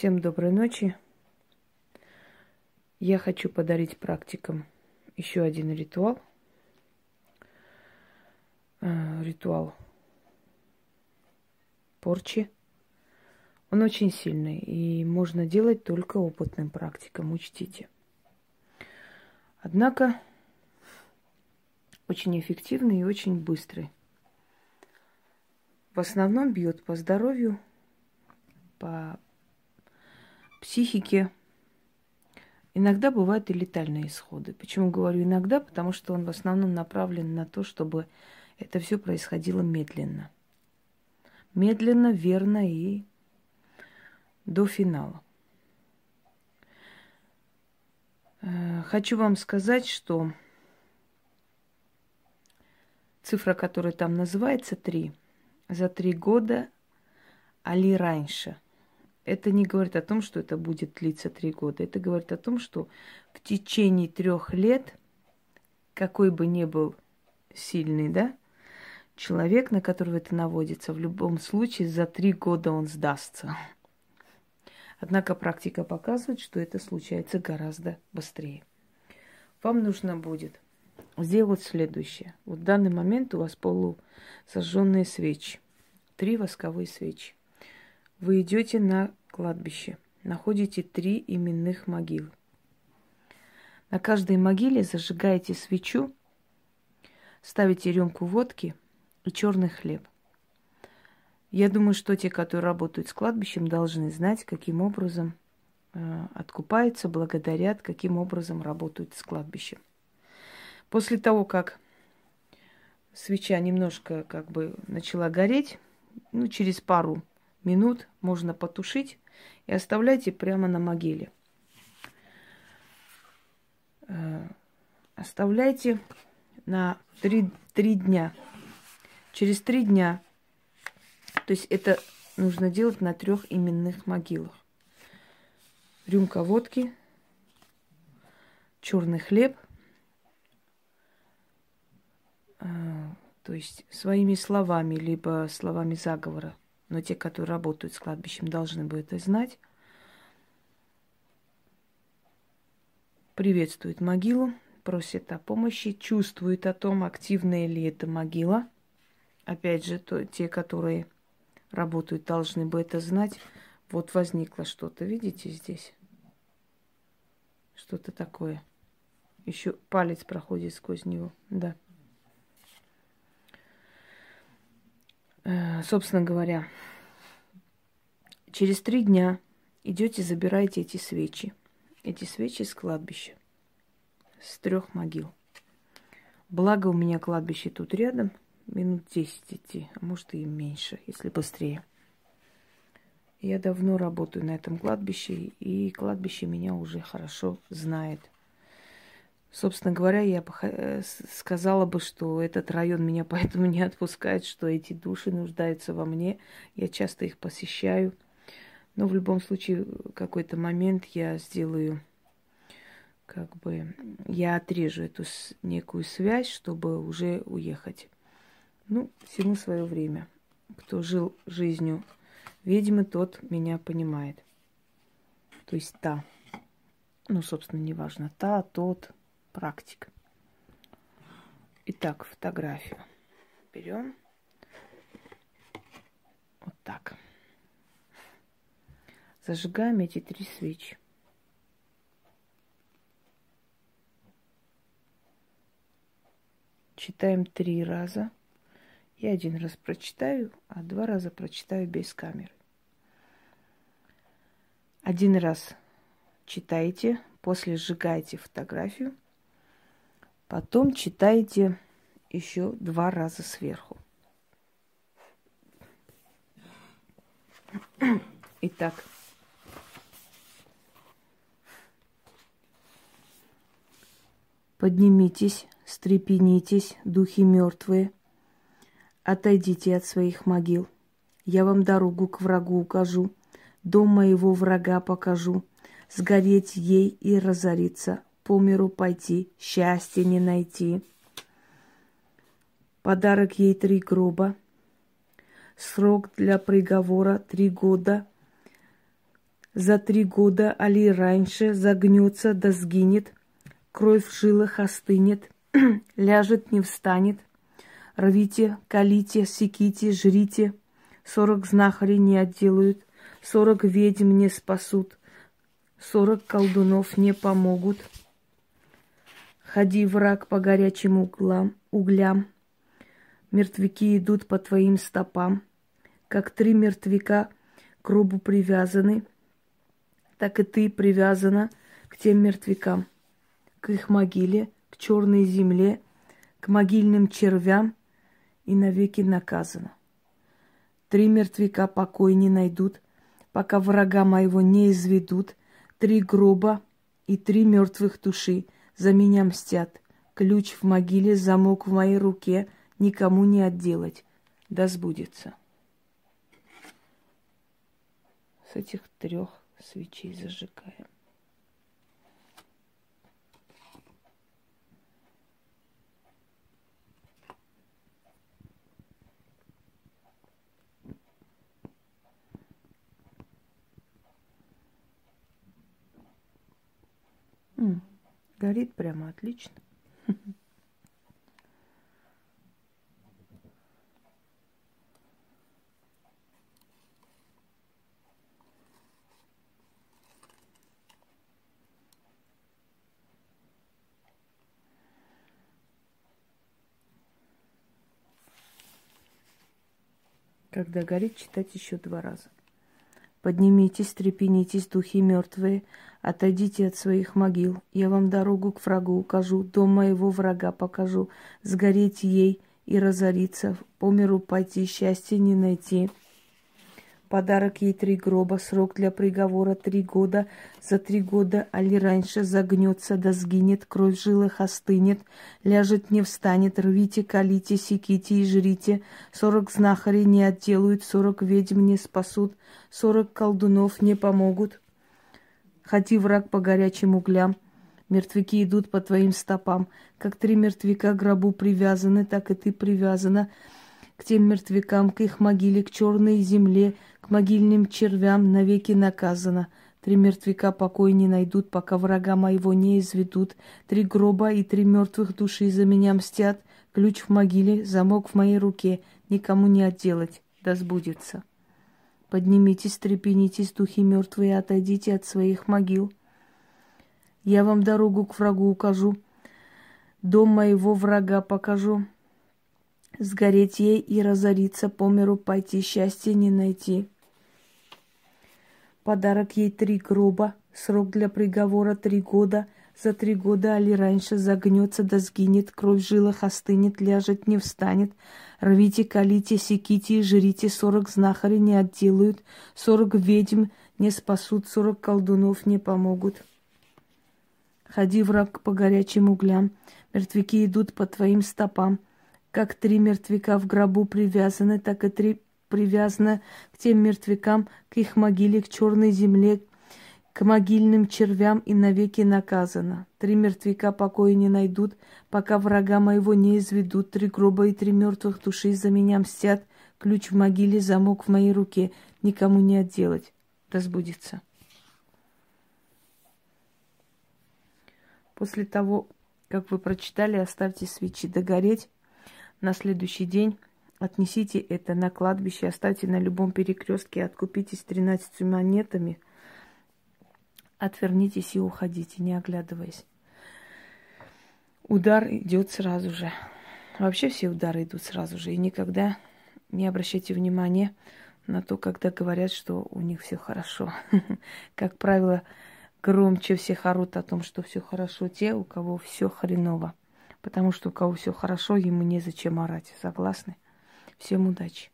Всем доброй ночи. Я хочу подарить практикам еще один ритуал. Э, ритуал порчи. Он очень сильный и можно делать только опытным практикам, учтите. Однако очень эффективный и очень быстрый. В основном бьет по здоровью, по психике. Иногда бывают и летальные исходы. Почему говорю иногда? Потому что он в основном направлен на то, чтобы это все происходило медленно. Медленно, верно и до финала. Э, хочу вам сказать, что цифра, которая там называется, три, за три года, али раньше – это не говорит о том, что это будет длиться три года. Это говорит о том, что в течение трех лет, какой бы ни был сильный, да, человек, на которого это наводится, в любом случае за три года он сдастся. Однако практика показывает, что это случается гораздо быстрее. Вам нужно будет сделать следующее. Вот в данный момент у вас полусожженные свечи. Три восковые свечи. Вы идете на кладбище. Находите три именных могил. На каждой могиле зажигаете свечу, ставите рюмку водки и черный хлеб. Я думаю, что те, которые работают с кладбищем, должны знать, каким образом э, откупаются, благодарят, каким образом работают с кладбищем. После того, как свеча немножко как бы начала гореть, ну, через пару минут можно потушить и оставляйте прямо на могиле. Э, оставляйте на три, три дня. Через три дня, то есть это нужно делать на трех именных могилах. Рюмка водки, черный хлеб, э, то есть своими словами, либо словами заговора но те, которые работают с кладбищем, должны бы это знать. Приветствует могилу, просит о помощи, чувствует о том, активная ли это могила. Опять же, то, те, которые работают, должны бы это знать. Вот возникло что-то, видите здесь? Что-то такое. Еще палец проходит сквозь него, да. Э, собственно говоря, через три дня идете, забираете эти свечи. Эти свечи с кладбища, с трех могил. Благо у меня кладбище тут рядом, минут 10 идти, а может и меньше, если быстрее. Я давно работаю на этом кладбище, и кладбище меня уже хорошо знает – Собственно говоря, я э, сказала бы, что этот район меня поэтому не отпускает, что эти души нуждаются во мне. Я часто их посещаю. Но в любом случае, в какой-то момент я сделаю, как бы, я отрежу эту некую связь, чтобы уже уехать. Ну, всему свое время. Кто жил жизнью ведьмы, тот меня понимает. То есть та. Ну, собственно, неважно, та, тот, практик. Итак, фотографию берем. Вот так. Зажигаем эти три свечи. Читаем три раза. Я один раз прочитаю, а два раза прочитаю без камеры. Один раз читаете, после сжигаете фотографию – Потом читайте еще два раза сверху. Итак, поднимитесь, стрепенитесь, духи мертвые, отойдите от своих могил. Я вам дорогу к врагу укажу, дом моего врага покажу, сгореть ей и разориться по миру пойти, счастья не найти. Подарок ей три гроба, срок для приговора три года, за три года, али раньше, загнется да сгинет, кровь в жилах остынет, ляжет, не встанет. Рвите, калите, секите, жрите, сорок знахарей не отделают, сорок ведьм не спасут, сорок колдунов не помогут. Ходи, враг, по горячим углам, углям, мертвяки идут по твоим стопам, как три мертвяка к гробу привязаны, так и ты привязана к тем мертвякам, к их могиле, к черной земле, к могильным червям и навеки наказана. Три мертвяка покой не найдут, пока врага моего не изведут, три гроба и три мертвых души за меня мстят. Ключ в могиле, замок в моей руке, никому не отделать. Да сбудется. С этих трех свечей зажигаем. Горит прямо отлично. Когда горит, читать еще два раза. Поднимитесь, трепенитесь, духи мертвые, отойдите от своих могил. Я вам дорогу к врагу укажу, дом моего врага покажу. Сгореть ей и разориться, по миру пойти, счастья не найти. Подарок ей три гроба, срок для приговора три года. За три года, али раньше, загнется да сгинет, кровь в жилах остынет, ляжет не встанет, рвите, калите, секите и жрите. Сорок знахарей не отделают, сорок ведьм не спасут, сорок колдунов не помогут. Ходи, враг, по горячим углям, мертвяки идут по твоим стопам. Как три мертвяка к гробу привязаны, так и ты привязана к тем мертвякам, к их могиле, к черной земле, могильным червям навеки наказана. Три мертвяка покой не найдут, пока врага моего не изведут. Три гроба и три мертвых души за меня мстят. Ключ в могиле, замок в моей руке. Никому не отделать, да сбудется. Поднимитесь, трепенитесь, духи мертвые, отойдите от своих могил. Я вам дорогу к врагу укажу, дом моего врага покажу. Сгореть ей и разориться, по миру пойти, счастья не найти. Подарок ей три гроба, срок для приговора три года. За три года, али раньше, загнется да сгинет, кровь в жилах остынет, ляжет, не встанет. Рвите, калите, секите и жрите, сорок знахарей не отделают, сорок ведьм не спасут, сорок колдунов не помогут. Ходи, враг, по горячим углям, мертвяки идут по твоим стопам. Как три мертвяка в гробу привязаны, так и три привязана к тем мертвякам, к их могиле, к черной земле, к могильным червям и навеки наказана. Три мертвяка покоя не найдут, пока врага моего не изведут. Три гроба и три мертвых души за меня мстят. Ключ в могиле, замок в моей руке. Никому не отделать. Разбудится. После того, как вы прочитали, оставьте свечи догореть. На следующий день Отнесите это на кладбище, оставьте на любом перекрестке, откупитесь 13 монетами, отвернитесь и уходите, не оглядываясь. Удар идет сразу же. Вообще все удары идут сразу же. И никогда не обращайте внимания на то, когда говорят, что у них все хорошо. Как правило, громче всех орут о том, что все хорошо те, у кого все хреново. Потому что у кого все хорошо, ему незачем орать. Согласны? Всем удачи!